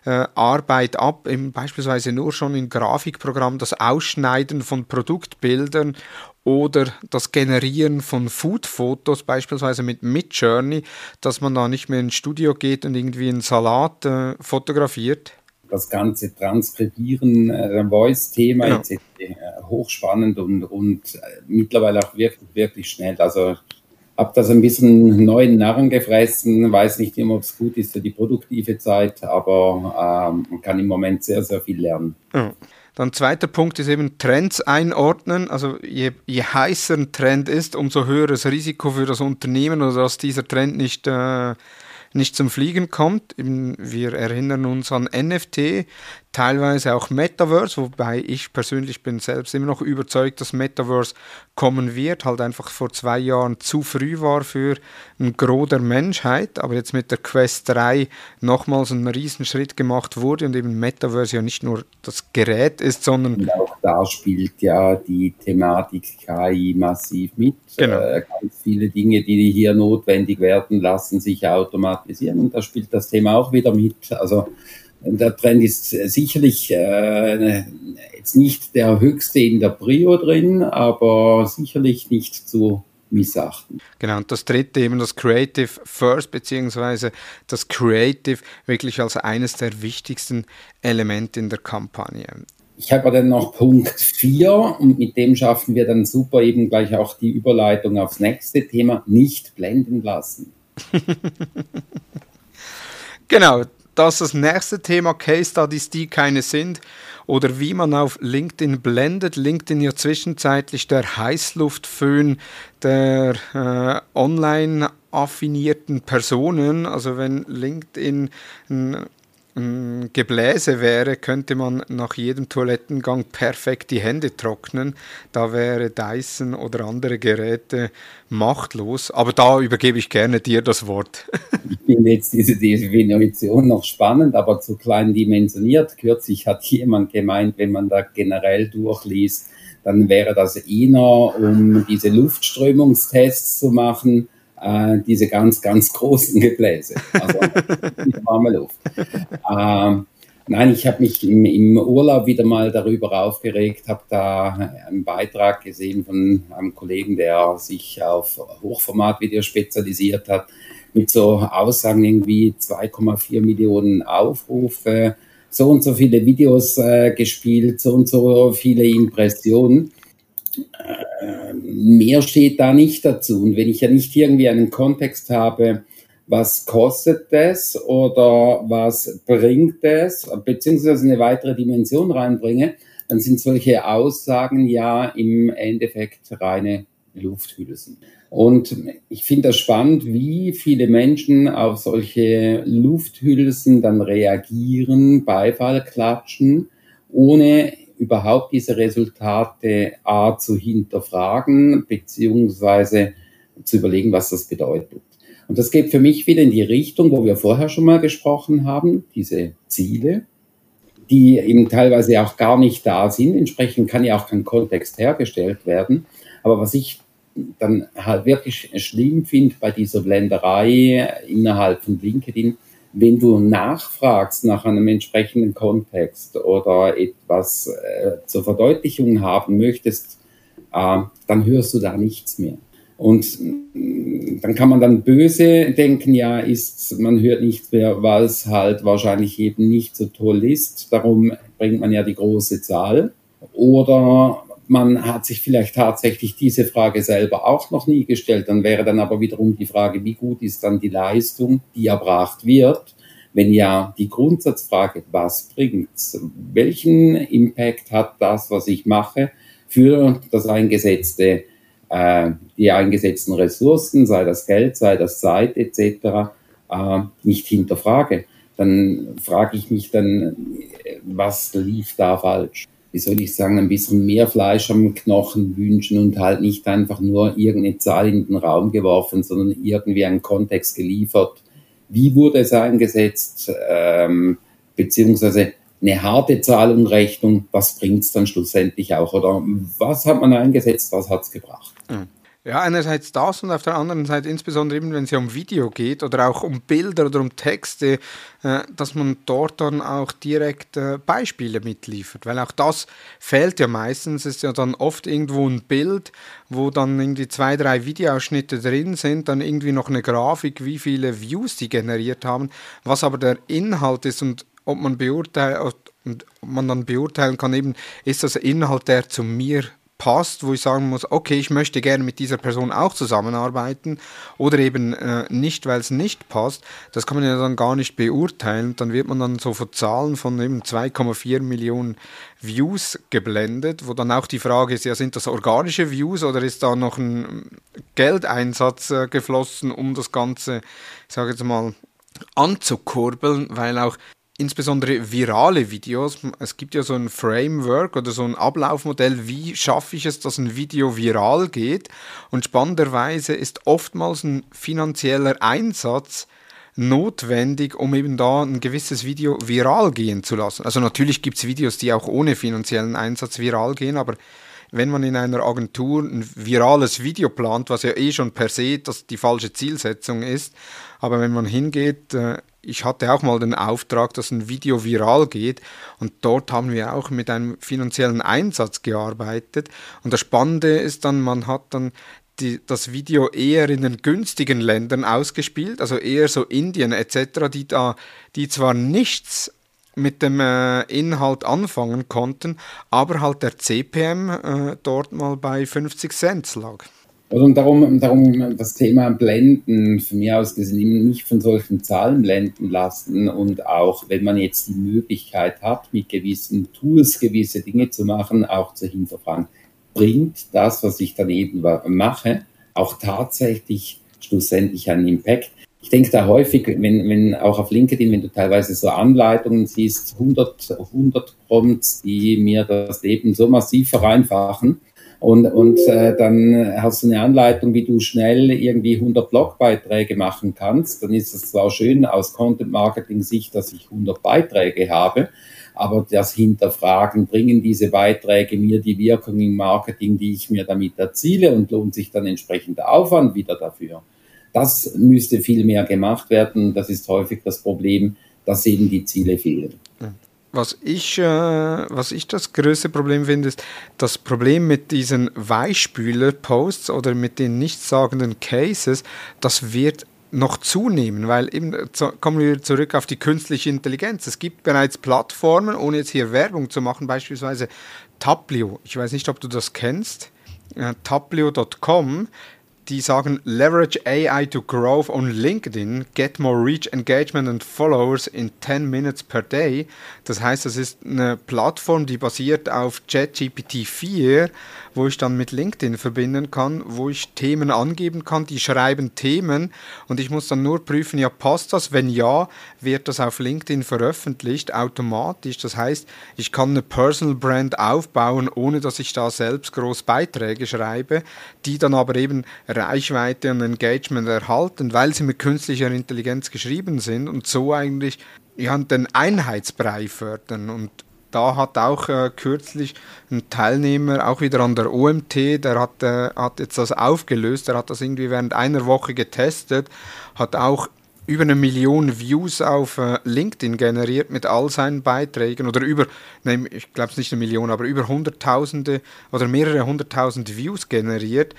äh, Arbeit ab, eben beispielsweise nur schon im Grafikprogramm das Ausschneiden von Produktbildern oder das Generieren von Food-Fotos, beispielsweise mit Midjourney, dass man da nicht mehr ins Studio geht und irgendwie einen Salat äh, fotografiert? Das ganze Transkribieren, äh, Voice-Thema ja. etc. Äh, hochspannend und, und äh, mittlerweile auch wirklich, wirklich schnell. Also habe das ein bisschen neuen Narren gefressen, weiß nicht immer, ob es gut ist für die produktive Zeit, aber ähm, man kann im Moment sehr, sehr viel lernen. Ja. Dann zweiter Punkt ist eben Trends einordnen. Also je, je heißer ein Trend ist, umso höheres Risiko für das Unternehmen oder dass dieser Trend nicht äh, nicht zum Fliegen kommt. Wir erinnern uns an NFT, teilweise auch Metaverse, wobei ich persönlich bin selbst immer noch überzeugt, dass Metaverse kommen wird, halt einfach vor zwei Jahren zu früh war für ein Gros der Menschheit, aber jetzt mit der Quest 3 nochmals ein Riesenschritt gemacht wurde und eben Metaverse ja nicht nur das Gerät ist, sondern... Und auch da spielt ja die Thematik KI massiv mit. Genau. Äh, ganz viele Dinge, die hier notwendig werden, lassen sich automatisieren und da spielt das Thema auch wieder mit. Also der Trend ist sicherlich äh, jetzt nicht der höchste in der Prio drin, aber sicherlich nicht zu missachten. Genau, und das dritte eben das Creative First, beziehungsweise das Creative wirklich als eines der wichtigsten Elemente in der Kampagne. Ich habe dann noch Punkt 4 und mit dem schaffen wir dann super eben gleich auch die Überleitung aufs nächste Thema, nicht blenden lassen. genau, dass das nächste Thema Case Studies, die keine sind, oder wie man auf LinkedIn blendet. LinkedIn ja zwischenzeitlich der Heißluftföhn der äh, online affinierten Personen. Also wenn LinkedIn ein Gebläse wäre, könnte man nach jedem Toilettengang perfekt die Hände trocknen. Da wäre Dyson oder andere Geräte machtlos. Aber da übergebe ich gerne dir das Wort. ich finde jetzt diese Definition noch spannend, aber zu klein dimensioniert. Kürzlich hat jemand gemeint, wenn man da generell durchliest, dann wäre das eher, um diese Luftströmungstests zu machen äh, diese ganz, ganz großen Gebläse, also warme Luft. Ähm, nein, ich habe mich im, im, Urlaub wieder mal darüber aufgeregt, habe da einen Beitrag gesehen von einem Kollegen, der sich auf Hochformatvideos spezialisiert hat, mit so Aussagen irgendwie 2,4 Millionen Aufrufe, so und so viele Videos äh, gespielt, so und so viele Impressionen. Äh, mehr steht da nicht dazu. Und wenn ich ja nicht irgendwie einen Kontext habe, was kostet das oder was bringt es, beziehungsweise eine weitere Dimension reinbringe, dann sind solche Aussagen ja im Endeffekt reine Lufthülsen. Und ich finde das spannend, wie viele Menschen auf solche Lufthülsen dann reagieren, Beifall klatschen, ohne überhaupt diese Resultate A zu hinterfragen, beziehungsweise zu überlegen, was das bedeutet. Und das geht für mich wieder in die Richtung, wo wir vorher schon mal gesprochen haben, diese Ziele, die eben teilweise auch gar nicht da sind. Entsprechend kann ja auch kein Kontext hergestellt werden. Aber was ich dann halt wirklich schlimm finde bei dieser Blenderei innerhalb von LinkedIn, wenn du nachfragst nach einem entsprechenden Kontext oder etwas äh, zur Verdeutlichung haben möchtest, äh, dann hörst du da nichts mehr. Und äh, dann kann man dann böse denken, ja, ist, man hört nichts mehr, weil es halt wahrscheinlich eben nicht so toll ist. Darum bringt man ja die große Zahl. Oder man hat sich vielleicht tatsächlich diese Frage selber auch noch nie gestellt. Dann wäre dann aber wiederum die Frage, wie gut ist dann die Leistung, die erbracht wird? Wenn ja, die Grundsatzfrage, was bringt's? Welchen Impact hat das, was ich mache, für das eingesetzte, äh, die eingesetzten Ressourcen, sei das Geld, sei das Zeit etc., äh, nicht hinterfrage? Dann frage ich mich dann, was lief da falsch? Wie soll ich sagen, ein bisschen mehr Fleisch am Knochen wünschen und halt nicht einfach nur irgendeine Zahl in den Raum geworfen, sondern irgendwie einen Kontext geliefert. Wie wurde es eingesetzt? Ähm, beziehungsweise eine harte Zahlungrechnung, was bringt es dann schlussendlich auch? Oder was hat man eingesetzt, was hat es gebracht? Mhm. Ja, einerseits das und auf der anderen Seite insbesondere eben, wenn es ja um Video geht oder auch um Bilder oder um Texte, äh, dass man dort dann auch direkt äh, Beispiele mitliefert, weil auch das fehlt ja meistens. Es ist ja dann oft irgendwo ein Bild, wo dann irgendwie zwei, drei Videoausschnitte drin sind, dann irgendwie noch eine Grafik, wie viele Views die generiert haben, was aber der Inhalt ist und ob man beurteilt und man dann beurteilen kann, eben ist das Inhalt, der zu mir passt, wo ich sagen muss, okay, ich möchte gerne mit dieser Person auch zusammenarbeiten oder eben äh, nicht, weil es nicht passt, das kann man ja dann gar nicht beurteilen. Dann wird man dann so von Zahlen von eben 2,4 Millionen Views geblendet, wo dann auch die Frage ist, ja, sind das organische Views oder ist da noch ein Geldeinsatz äh, geflossen, um das Ganze, ich sage jetzt mal, anzukurbeln, weil auch insbesondere virale Videos. Es gibt ja so ein Framework oder so ein Ablaufmodell, wie schaffe ich es, dass ein Video viral geht. Und spannenderweise ist oftmals ein finanzieller Einsatz notwendig, um eben da ein gewisses Video viral gehen zu lassen. Also natürlich gibt es Videos, die auch ohne finanziellen Einsatz viral gehen, aber wenn man in einer Agentur ein virales Video plant, was ja eh schon per se das die falsche Zielsetzung ist, aber wenn man hingeht, äh, ich hatte auch mal den Auftrag, dass ein Video viral geht und dort haben wir auch mit einem finanziellen Einsatz gearbeitet und das Spannende ist dann, man hat dann die, das Video eher in den günstigen Ländern ausgespielt, also eher so Indien etc., die da, die zwar nichts mit dem äh, Inhalt anfangen konnten, aber halt der CPM äh, dort mal bei 50 Cent lag. Und darum, darum das Thema Blenden von mir aus gesehen nicht von solchen Zahlen blenden lassen und auch wenn man jetzt die Möglichkeit hat, mit gewissen Tools gewisse Dinge zu machen, auch zu hinterfragen, bringt das, was ich daneben mache, auch tatsächlich schlussendlich einen Impact. Ich denke da häufig, wenn, wenn auch auf LinkedIn, wenn du teilweise so Anleitungen siehst, 100, 100 Prompts, die mir das Leben so massiv vereinfachen, und, und äh, dann hast du eine Anleitung, wie du schnell irgendwie 100 Blogbeiträge machen kannst. Dann ist es zwar schön aus Content-Marketing-Sicht, dass ich 100 Beiträge habe, aber das Hinterfragen, bringen diese Beiträge mir die Wirkung im Marketing, die ich mir damit erziele und lohnt sich dann entsprechend der Aufwand wieder dafür. Das müsste viel mehr gemacht werden. Das ist häufig das Problem, dass eben die Ziele fehlen. Was ich, äh, was ich das größte Problem finde, ist das Problem mit diesen Weichspüler-Posts oder mit den nichtssagenden Cases, das wird noch zunehmen, weil eben kommen wir zurück auf die künstliche Intelligenz. Es gibt bereits Plattformen, ohne jetzt hier Werbung zu machen, beispielsweise Taplio. Ich weiß nicht, ob du das kennst. Äh, Taplio.com die sagen Leverage AI to Growth on LinkedIn, get more reach, engagement and followers in 10 minutes per day. Das heißt, das ist eine Plattform, die basiert auf ChatGPT 4, wo ich dann mit LinkedIn verbinden kann, wo ich Themen angeben kann, die schreiben Themen und ich muss dann nur prüfen, ja, passt das? Wenn ja, wird das auf LinkedIn veröffentlicht automatisch. Das heißt, ich kann eine Personal Brand aufbauen, ohne dass ich da selbst groß Beiträge schreibe, die dann aber eben Reichweite und Engagement erhalten, weil sie mit künstlicher Intelligenz geschrieben sind und so eigentlich ja, den Einheitsbrei fördern. Und da hat auch äh, kürzlich ein Teilnehmer, auch wieder an der OMT, der hat, äh, hat jetzt das aufgelöst, der hat das irgendwie während einer Woche getestet, hat auch über eine Million Views auf äh, LinkedIn generiert mit all seinen Beiträgen oder über, nein, ich glaube es nicht eine Million, aber über hunderttausende oder mehrere hunderttausend Views generiert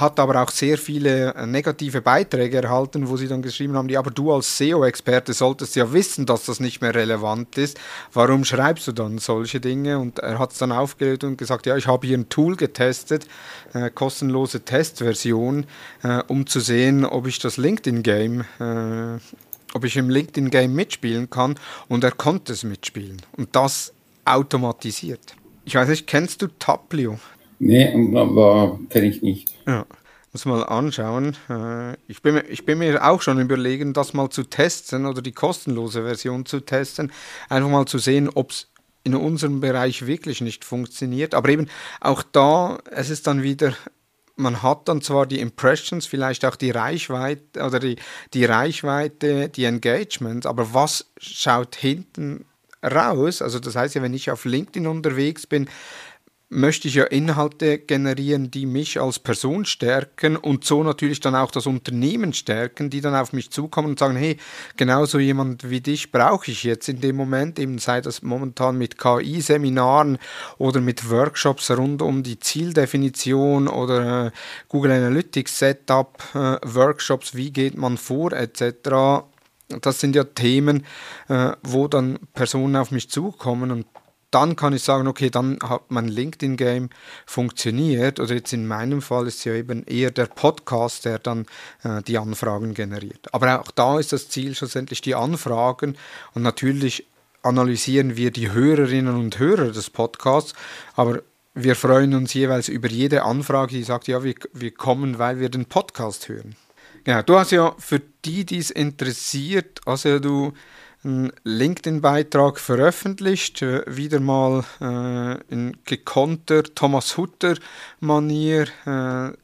hat aber auch sehr viele äh, negative Beiträge erhalten, wo sie dann geschrieben haben, ja, aber du als SEO-Experte solltest ja wissen, dass das nicht mehr relevant ist. Warum schreibst du dann solche Dinge? Und er hat es dann aufgelöst und gesagt, ja, ich habe hier ein Tool getestet, äh, kostenlose Testversion, äh, um zu sehen, ob ich das LinkedIn-Game, äh, ob ich im LinkedIn-Game mitspielen kann. Und er konnte es mitspielen. Und das automatisiert. Ich weiß nicht, kennst du Taplio? Nee, aber kenne ich nicht. Ja, muss mal anschauen. Äh, ich bin, ich bin mir auch schon überlegen, das mal zu testen oder die kostenlose Version zu testen. Einfach mal zu sehen, ob es in unserem Bereich wirklich nicht funktioniert. Aber eben auch da, es ist dann wieder, man hat dann zwar die Impressions, vielleicht auch die Reichweite oder die, die Reichweite, die Engagement, aber was schaut hinten raus? Also das heißt ja, wenn ich auf LinkedIn unterwegs bin, möchte ich ja Inhalte generieren, die mich als Person stärken und so natürlich dann auch das Unternehmen stärken, die dann auf mich zukommen und sagen, hey, genauso jemand wie dich brauche ich jetzt in dem Moment, eben sei das momentan mit KI-Seminaren oder mit Workshops rund um die Zieldefinition oder äh, Google Analytics Setup, äh, Workshops, wie geht man vor etc. Das sind ja Themen, äh, wo dann Personen auf mich zukommen und dann kann ich sagen, okay, dann hat mein LinkedIn-Game funktioniert. Oder jetzt in meinem Fall ist es ja eben eher der Podcast, der dann äh, die Anfragen generiert. Aber auch da ist das Ziel schlussendlich die Anfragen. Und natürlich analysieren wir die Hörerinnen und Hörer des Podcasts, aber wir freuen uns jeweils über jede Anfrage, die sagt, ja, wir, wir kommen, weil wir den Podcast hören. Genau, du hast ja für die, die es interessiert, also du einen LinkedIn-Beitrag veröffentlicht, äh, wieder mal äh, in gekonnter Thomas Hutter-Manier, äh,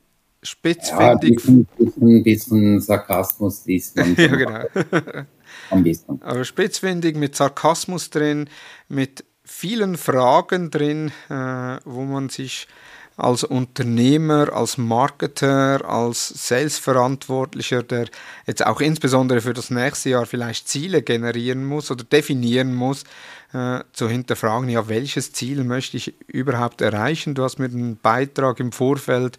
spitzfindig. Ja, ein bisschen, Sarkasmus ist ja, genau. Am besten. Aber spitzfindig mit Sarkasmus drin, mit vielen Fragen drin, äh, wo man sich als Unternehmer, als Marketer, als Sales-Verantwortlicher, der jetzt auch insbesondere für das nächste Jahr vielleicht Ziele generieren muss oder definieren muss, äh, zu hinterfragen, ja, welches Ziel möchte ich überhaupt erreichen? Du hast mir den Beitrag im Vorfeld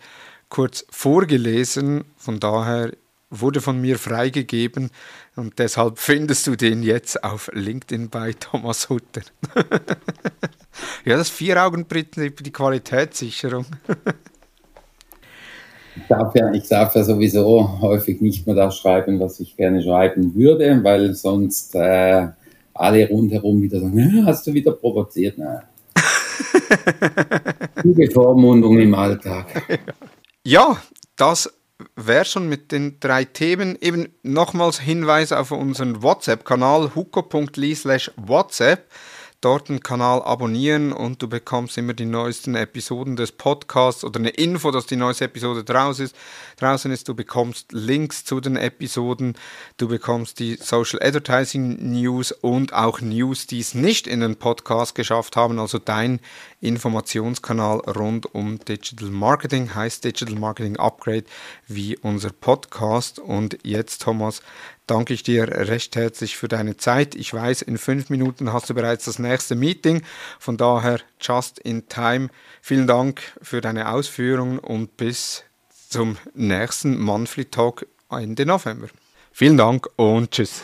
kurz vorgelesen, von daher wurde von mir freigegeben und deshalb findest du den jetzt auf LinkedIn bei Thomas Hutter. ja, das Vier-Augen-Prinzip, die Qualitätssicherung. Ich darf, ja, ich darf ja sowieso häufig nicht mehr das schreiben, was ich gerne schreiben würde, weil sonst äh, alle rundherum wieder sagen, hast du wieder provoziert? Nein. Die Bevormundung im Alltag. Ja, das wäre schon mit den drei Themen. Eben nochmals Hinweis auf unseren WhatsApp-Kanal huko.li slash WhatsApp dort den Kanal abonnieren und du bekommst immer die neuesten Episoden des Podcasts oder eine Info, dass die neueste Episode draußen ist. Draußen ist, du bekommst Links zu den Episoden, du bekommst die Social Advertising News und auch News, die es nicht in den Podcast geschafft haben, also dein Informationskanal rund um Digital Marketing, heißt Digital Marketing Upgrade wie unser Podcast. Und jetzt, Thomas, danke ich dir recht herzlich für deine Zeit. Ich weiß, in fünf Minuten hast du bereits das nächste Meeting. Von daher, just in time. Vielen Dank für deine Ausführungen und bis zum nächsten Monthly Talk Ende November. Vielen Dank und tschüss.